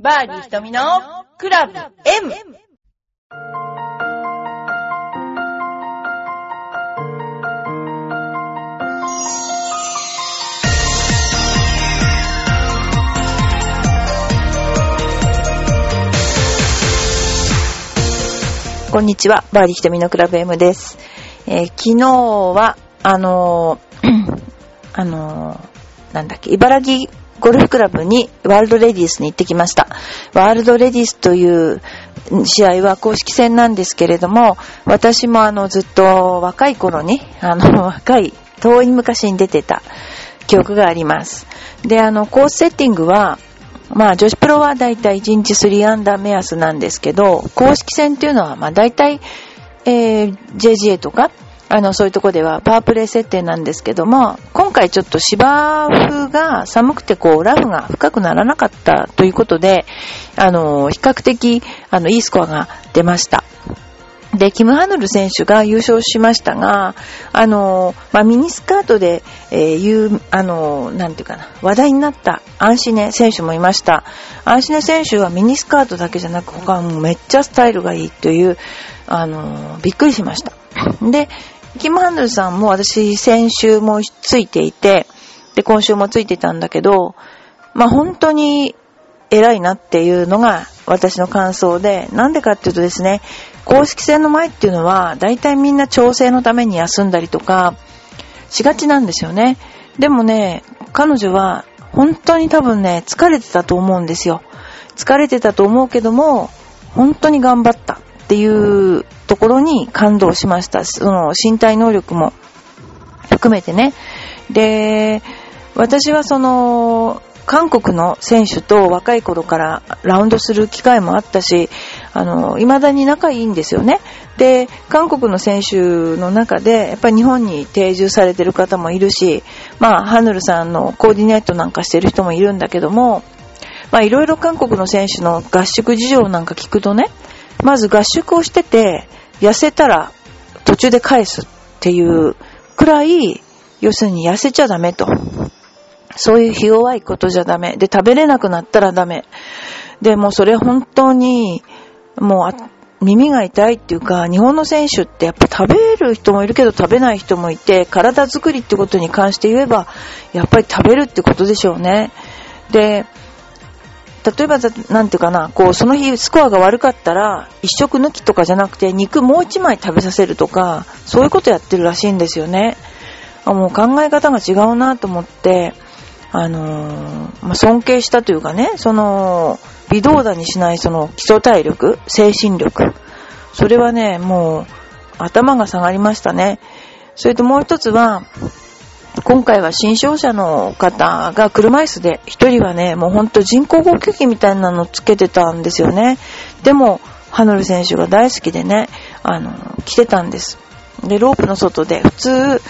バーディー瞳のクラブ M! こんにちは、バーディー瞳のクラブ M です。えー昨日は、あのー あのーなんだっけ、茨城ゴルフクラブにワールドレディースに行ってきました。ワールドレディースという試合は公式戦なんですけれども、私もあのずっと若い頃に、あの若い、遠い昔に出てた記憶があります。で、あの、コースセッティングは、まあ女子プロはだいたい1日3アンダー目安なんですけど、公式戦っていうのはまあだいたい、えー JGA とか、あの、そういうとこではパワープレイ設定なんですけども、今回ちょっと芝生が寒くてこう、ラフが深くならなかったということで、あの、比較的、あの、いいスコアが出ました。で、キム・ハヌル選手が優勝しましたが、あの、まあ、ミニスカートで、えーいう、あの、なんていうかな、話題になったアンシネ選手もいました。アンシネ選手はミニスカートだけじゃなく、他はもうめっちゃスタイルがいいという、あの、びっくりしました。で、キム・ハヌルさんも私先週もついていて、で、今週もついてたんだけど、まあ、本当に偉いなっていうのが私の感想で、なんでかっていうとですね、公式戦の前っていうのは、大体みんな調整のために休んだりとか、しがちなんですよね。でもね、彼女は本当に多分ね、疲れてたと思うんですよ。疲れてたと思うけども、本当に頑張ったっていうところに感動しました。その身体能力も含めてね。で、私はその、韓国の選手と若い頃からラウンドする機会もあったし、あの、未だに仲いいんですよね。で、韓国の選手の中で、やっぱり日本に定住されてる方もいるし、まあ、ハヌルさんのコーディネートなんかしてる人もいるんだけども、まあ、いろいろ韓国の選手の合宿事情なんか聞くとね、まず合宿をしてて、痩せたら途中で返すっていうくらい、要するに痩せちゃダメと。そういうひ弱いことじゃダメ。で、食べれなくなったらダメ。で、もうそれ本当に、もう耳が痛いっていうか、日本の選手ってやっぱ食べる人もいるけど食べない人もいて、体作りってことに関して言えば、やっぱり食べるってことでしょうね。で、例えば、なんていうかな、こう、その日スコアが悪かったら、一食抜きとかじゃなくて、肉もう一枚食べさせるとか、そういうことやってるらしいんですよね。あもう考え方が違うなと思って、あのーまあ、尊敬したというかね、その、微動だにしないその基礎体力、精神力。それはね、もう、頭が下がりましたね。それともう一つは、今回は新商者の方が車椅子で、一人はね、もうほんと人工呼吸器みたいなのつけてたんですよね。でも、ハヌル選手が大好きでね、あの、来てたんです。で、ロープの外で、普通、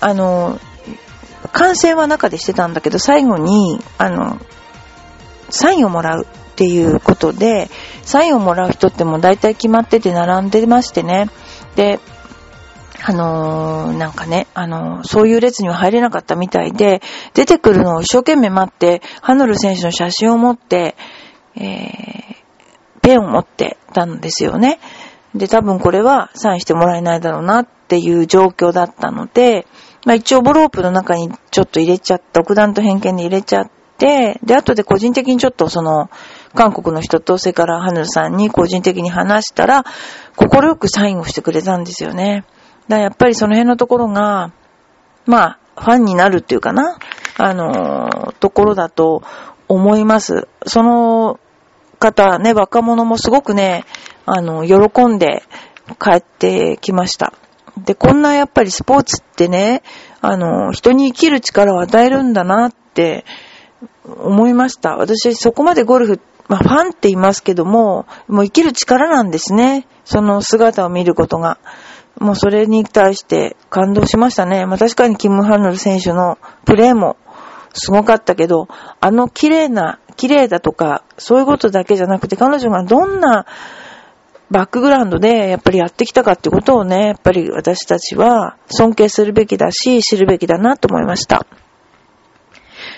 あの、観戦は中でしてたんだけど、最後に、あの、サインをもらうっていうことで、サインをもらう人ってもう大体決まってて並んでましてね。で、あのーなんかね、あのーそういう列には入れなかったみたいで、出てくるのを一生懸命待って、ハヌル選手の写真を持って、えー、ペンを持ってたんですよね。で、多分これはサインしてもらえないだろうなっていう状況だったので、まあ一応ボロープの中にちょっと入れちゃった、独断と偏見で入れちゃって、で、後で個人的にちょっとその、韓国の人と、それからハヌルさんに個人的に話したら、心よくサインをしてくれたんですよね。だやっぱりその辺のところが、まあ、ファンになるっていうかな、あのーところだと思います。その方、ね、若者もすごくね、あの、喜んで帰ってきました。で、こんなやっぱりスポーツってね、あの、人に生きる力を与えるんだなって思いました。私、そこまでゴルフ、まあ、ファンって言いますけども、もう生きる力なんですね。その姿を見ることが。もうそれに対して感動しましたね。まあ、確かにキム・ハンヌル選手のプレーもすごかったけど、あの綺麗な、綺麗だとか、そういうことだけじゃなくて、彼女がどんなバックグラウンドでやっぱりやってきたかってことをね、やっぱり私たちは尊敬するべきだし、知るべきだなと思いました。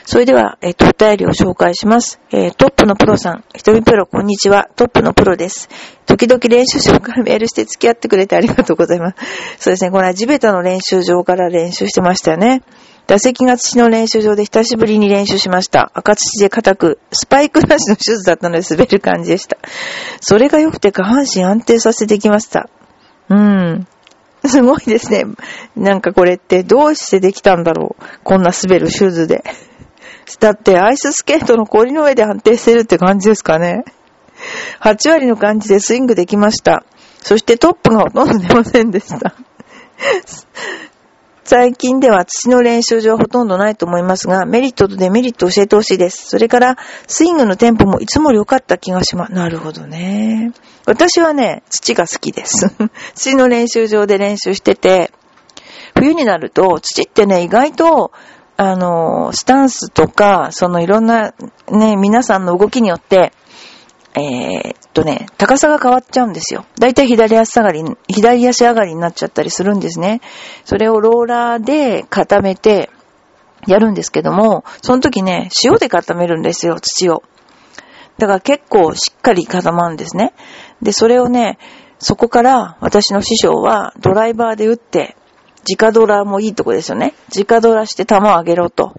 それでは、えっ、と、お便りを紹介します。えートップのプロさん、ひとみプロ、こんにちは。トップのプロです。時々練習場からメールして付き合ってくれてありがとうございます。そうですね、これは地べたの練習場から練習してましたよね。打席が土の練習場で久しぶりに練習しました。赤土で硬く、スパイクなしのシューズだったので滑る感じでした。それが良くて下半身安定させてきました。うん。すごいですね。なんかこれってどうしてできたんだろう。こんな滑るシューズで。だってアイススケートの氷の上で安定してるって感じですかね。8割の感じでスイングできました。そしてトップがほとんど出ませんでした。最近では土の練習場はほとんどないと思いますが、メリットとデメリットを教えてほしいです。それから、スイングのテンポもいつもよかった気がします。なるほどね。私はね、土が好きです。土の練習場で練習してて、冬になると、土ってね、意外と、あの、スタンスとか、そのいろんな、ね、皆さんの動きによって、えーっとね、高さが変わっちゃうんですよ。だいたい左足上がり、左足上がりになっちゃったりするんですね。それをローラーで固めてやるんですけども、その時ね、塩で固めるんですよ、土を。だから結構しっかり固まるんですね。で、それをね、そこから私の師匠はドライバーで打って、直ドラもいいとこですよね。直ドラして球を上げろと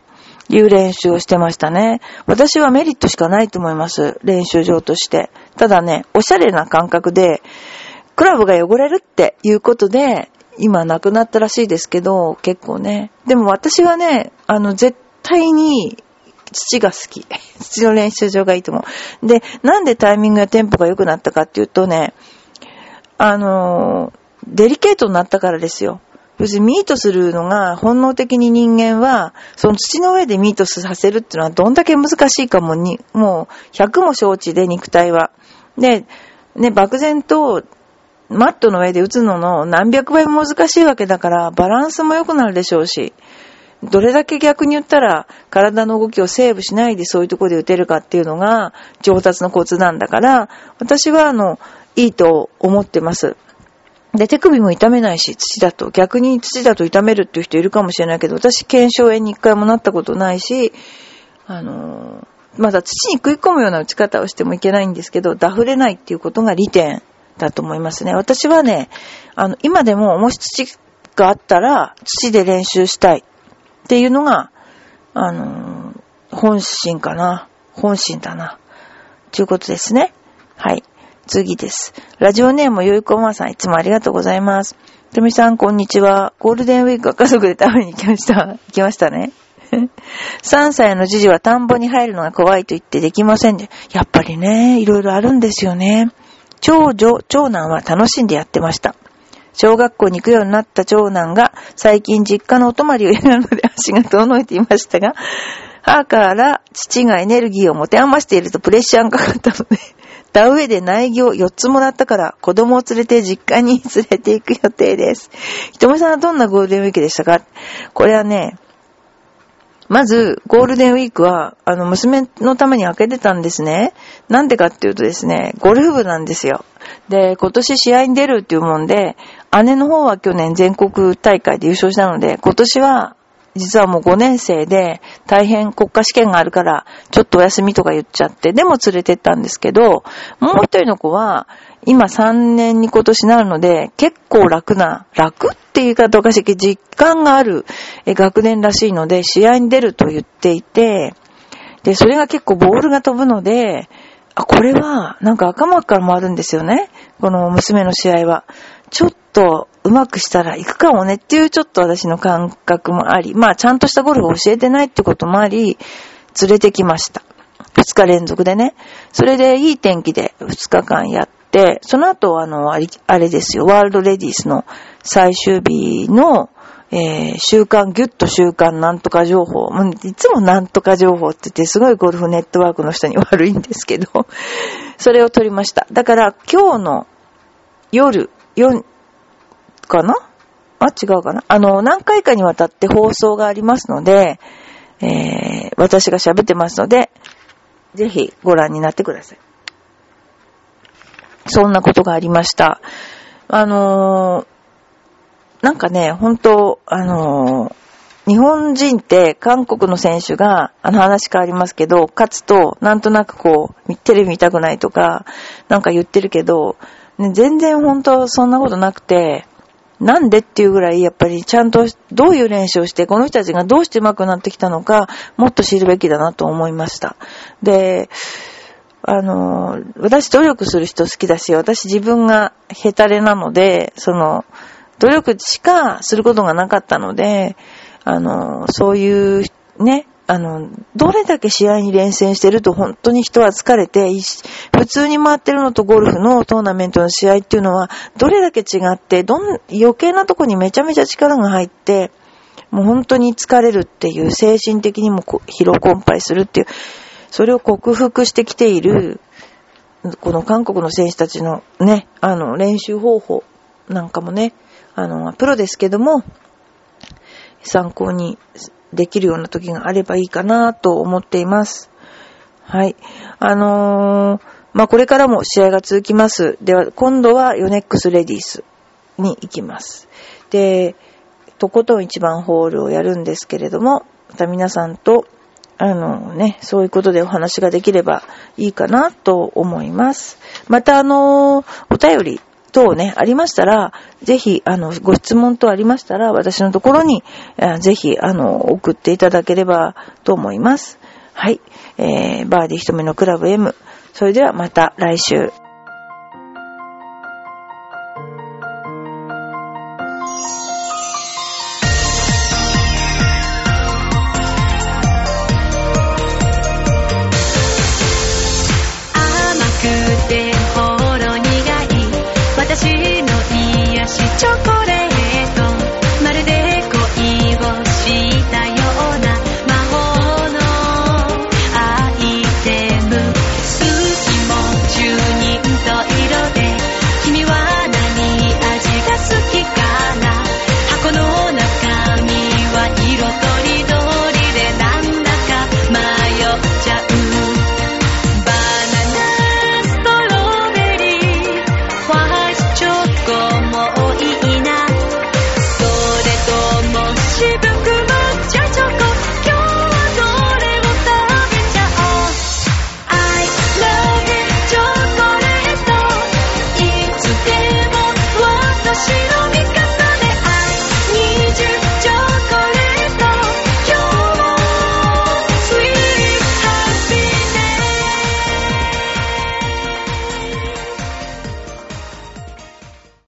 いう練習をしてましたね。私はメリットしかないと思います。練習場として。ただね、おしゃれな感覚で、クラブが汚れるっていうことで、今なくなったらしいですけど、結構ね。でも私はね、あの、絶対に土が好き。土の練習場がいいと思う。で、なんでタイミングやテンポが良くなったかっていうとね、あの、デリケートになったからですよ。要するにミートするのが本能的に人間は、その土の上でミートさせるっていうのはどんだけ難しいかもに、もう100も承知で肉体は。で、ね、漠然とマットの上で打つのの何百倍も難しいわけだから、バランスも良くなるでしょうし、どれだけ逆に言ったら体の動きをセーブしないでそういうところで打てるかっていうのが上達のコツなんだから、私はあの、いいと思ってます。で、手首も痛めないし、土だと。逆に土だと痛めるっていう人いるかもしれないけど、私、腱鞘炎に一回もなったことないし、あのーまだ土に食い込むような打ち方をしてもいけないんですけど、ダフれないっていうことが利点だと思いますね。私はね、あの、今でももし土があったら、土で練習したいっていうのが、あのー本心かな。本心だな。ということですね。はい。次です。ラジオネームよいこまさん、いつもありがとうございます。とみさん、こんにちは。ゴールデンウィークは家族で食べに行きました。行きましたね。3歳の次女は田んぼに入るのが怖いと言ってできませんで、やっぱりね、いろいろあるんですよね。長女、長男は楽しんでやってました。小学校に行くようになった長男が最近実家のお泊まりをやるので足が遠のいていましたが、母から父がエネルギーを持て余しているとプレッシャーがかかったので、田植えで苗木を4つもらったから子供を連れて実家に 連れて行く予定です。ひとめさんはどんなゴールデンウィークでしたか？これはね、まず、ゴールデンウィークは、あの、娘のために開けてたんですね。なんでかっていうとですね、ゴルフ部なんですよ。で、今年試合に出るっていうもんで、姉の方は去年全国大会で優勝したので、今年は、実はもう5年生で大変国家試験があるから、ちょっとお休みとか言っちゃって、でも連れてったんですけど、もう一人の子は、今3年に今年なるので、結構楽な、楽っていう言い方おかしい、実感がある学年らしいので、試合に出ると言っていて、で、それが結構ボールが飛ぶので、あ、これは、なんか赤幕から回るんですよね。この娘の試合は。ちょっと、うまくしたら行くかもねっていうちょっと私の感覚もあり、まあちゃんとしたゴルフを教えてないってこともあり、連れてきました。二日連続でね。それでいい天気で二日間やって、その後あの、あれですよ、ワールドレディースの最終日の、えー、週刊、ギュッと週刊なんとか情報。いつもなんとか情報って言って、すごいゴルフネットワークの人に悪いんですけど、それを取りました。だから今日の夜、4、かな？あ、違うかな？あの、何回かにわたって放送がありますので、えー、私が喋ってますので、ぜひご覧になってください。そんなことがありました。あのー、なんかね、本当あのー、日本人って韓国の選手が、あの話変わりますけど、勝つと、なんとなくこう、テレビ見たくないとか、なんか言ってるけど、ね、全然本当そんなことなくて、なんでっていうぐらい、やっぱりちゃんとどういう練習をして、この人たちがどうして上手くなってきたのか、もっと知るべきだなと思いました。で、あの、私努力する人好きだし、私自分がヘタレなので、その、努力しかすることがなかったので、あの、そういう、ね、あの、どれだけ試合に連戦してると本当に人は疲れて、普通に回ってるのとゴルフのトーナメントの試合っていうのは、どれだけ違って、どん、余計なとこにめちゃめちゃ力が入って、もう本当に疲れるっていう、精神的にも疲労困憊するっていう、それを克服してきている、この韓国の選手たちのね、あの、練習方法なんかもね、あの、プロですけども、参考にできるような時があればいいかなと思っています。はい。あのー、まあ、これからも試合が続きます。では、今度はヨネックスレディースに行きます。で、とことん一番ホールをやるんですけれども、また皆さんと、あのね、そういうことでお話ができればいいかなと思います。またあのー、お便り等ね、ありましたら、ぜひ、あの、ご質問等ありましたら、私のところに、ぜひ、あの、送っていただければと思います。はい。えー、バーディー一目のクラブ M。それではまた来週。私の癒しチョコレート